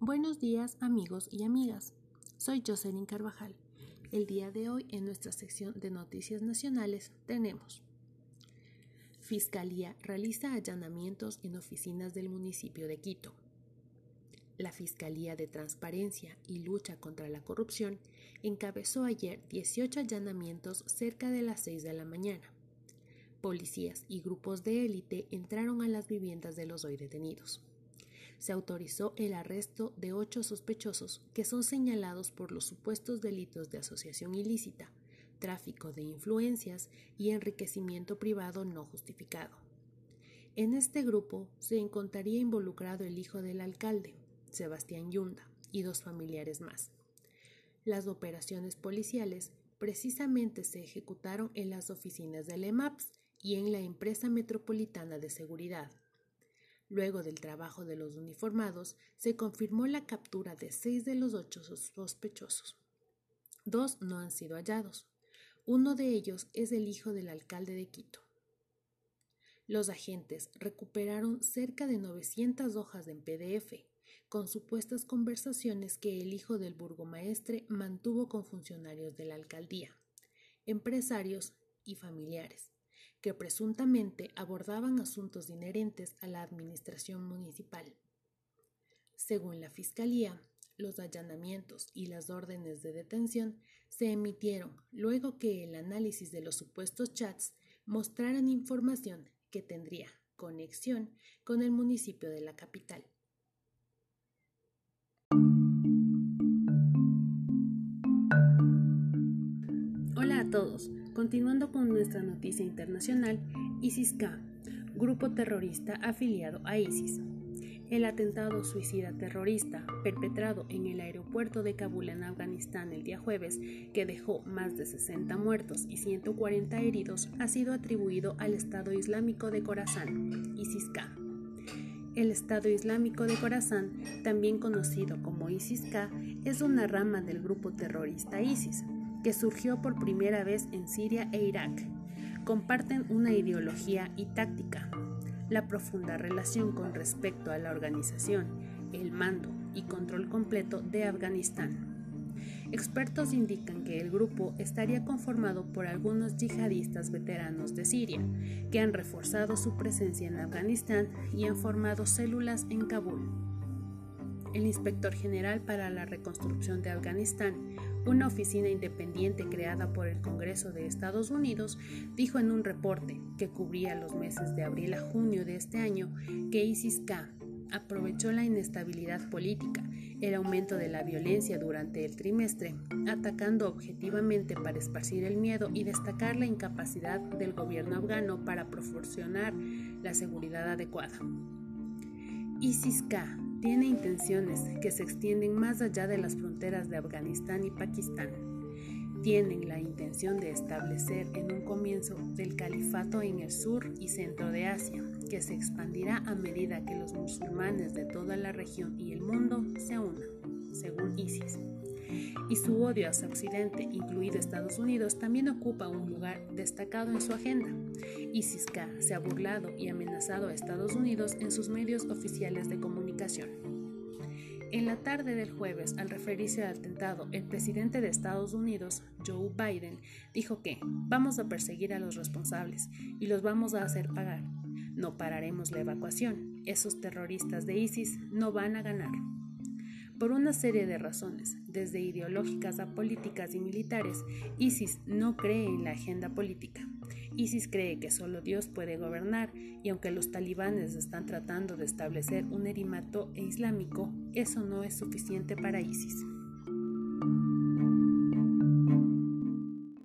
Buenos días amigos y amigas. Soy Jocelyn Carvajal. El día de hoy en nuestra sección de noticias nacionales tenemos Fiscalía realiza allanamientos en oficinas del municipio de Quito. La Fiscalía de Transparencia y Lucha contra la Corrupción encabezó ayer 18 allanamientos cerca de las 6 de la mañana. Policías y grupos de élite entraron a las viviendas de los hoy detenidos se autorizó el arresto de ocho sospechosos que son señalados por los supuestos delitos de asociación ilícita, tráfico de influencias y enriquecimiento privado no justificado. En este grupo se encontraría involucrado el hijo del alcalde, Sebastián Yunda, y dos familiares más. Las operaciones policiales precisamente se ejecutaron en las oficinas del EMAPS y en la empresa metropolitana de seguridad, Luego del trabajo de los uniformados, se confirmó la captura de seis de los ocho sospechosos. Dos no han sido hallados. Uno de ellos es el hijo del alcalde de Quito. Los agentes recuperaron cerca de 900 hojas en PDF, con supuestas conversaciones que el hijo del burgomaestre mantuvo con funcionarios de la alcaldía, empresarios y familiares presuntamente abordaban asuntos inherentes a la administración municipal. Según la Fiscalía, los allanamientos y las órdenes de detención se emitieron luego que el análisis de los supuestos chats mostraran información que tendría conexión con el municipio de la capital. Hola a todos. Continuando con nuestra noticia internacional, ISIS-K, grupo terrorista afiliado a ISIS. El atentado suicida terrorista perpetrado en el aeropuerto de Kabul en Afganistán el día jueves, que dejó más de 60 muertos y 140 heridos, ha sido atribuido al Estado Islámico de Khorasan, ISIS-K. El Estado Islámico de Khorasan, también conocido como ISIS-K, es una rama del grupo terrorista ISIS, que surgió por primera vez en Siria e Irak. Comparten una ideología y táctica, la profunda relación con respecto a la organización, el mando y control completo de Afganistán. Expertos indican que el grupo estaría conformado por algunos yihadistas veteranos de Siria, que han reforzado su presencia en Afganistán y han formado células en Kabul. El inspector general para la reconstrucción de Afganistán, una oficina independiente creada por el Congreso de Estados Unidos dijo en un reporte que cubría los meses de abril a junio de este año que ISIS-K aprovechó la inestabilidad política, el aumento de la violencia durante el trimestre, atacando objetivamente para esparcir el miedo y destacar la incapacidad del gobierno afgano para proporcionar la seguridad adecuada. ISIS-K tiene intenciones que se extienden más allá de las fronteras de Afganistán y Pakistán. Tienen la intención de establecer en un comienzo del califato en el sur y centro de Asia, que se expandirá a medida que los musulmanes de toda la región y el mundo se unan, según ISIS y su odio hacia Occidente, incluido Estados Unidos, también ocupa un lugar destacado en su agenda. ISIS-K se ha burlado y amenazado a Estados Unidos en sus medios oficiales de comunicación. En la tarde del jueves, al referirse al atentado, el presidente de Estados Unidos, Joe Biden, dijo que vamos a perseguir a los responsables y los vamos a hacer pagar. No pararemos la evacuación. Esos terroristas de ISIS no van a ganar por una serie de razones, desde ideológicas a políticas y militares, ISIS no cree en la agenda política. ISIS cree que solo Dios puede gobernar y aunque los talibanes están tratando de establecer un erimato islámico, eso no es suficiente para ISIS.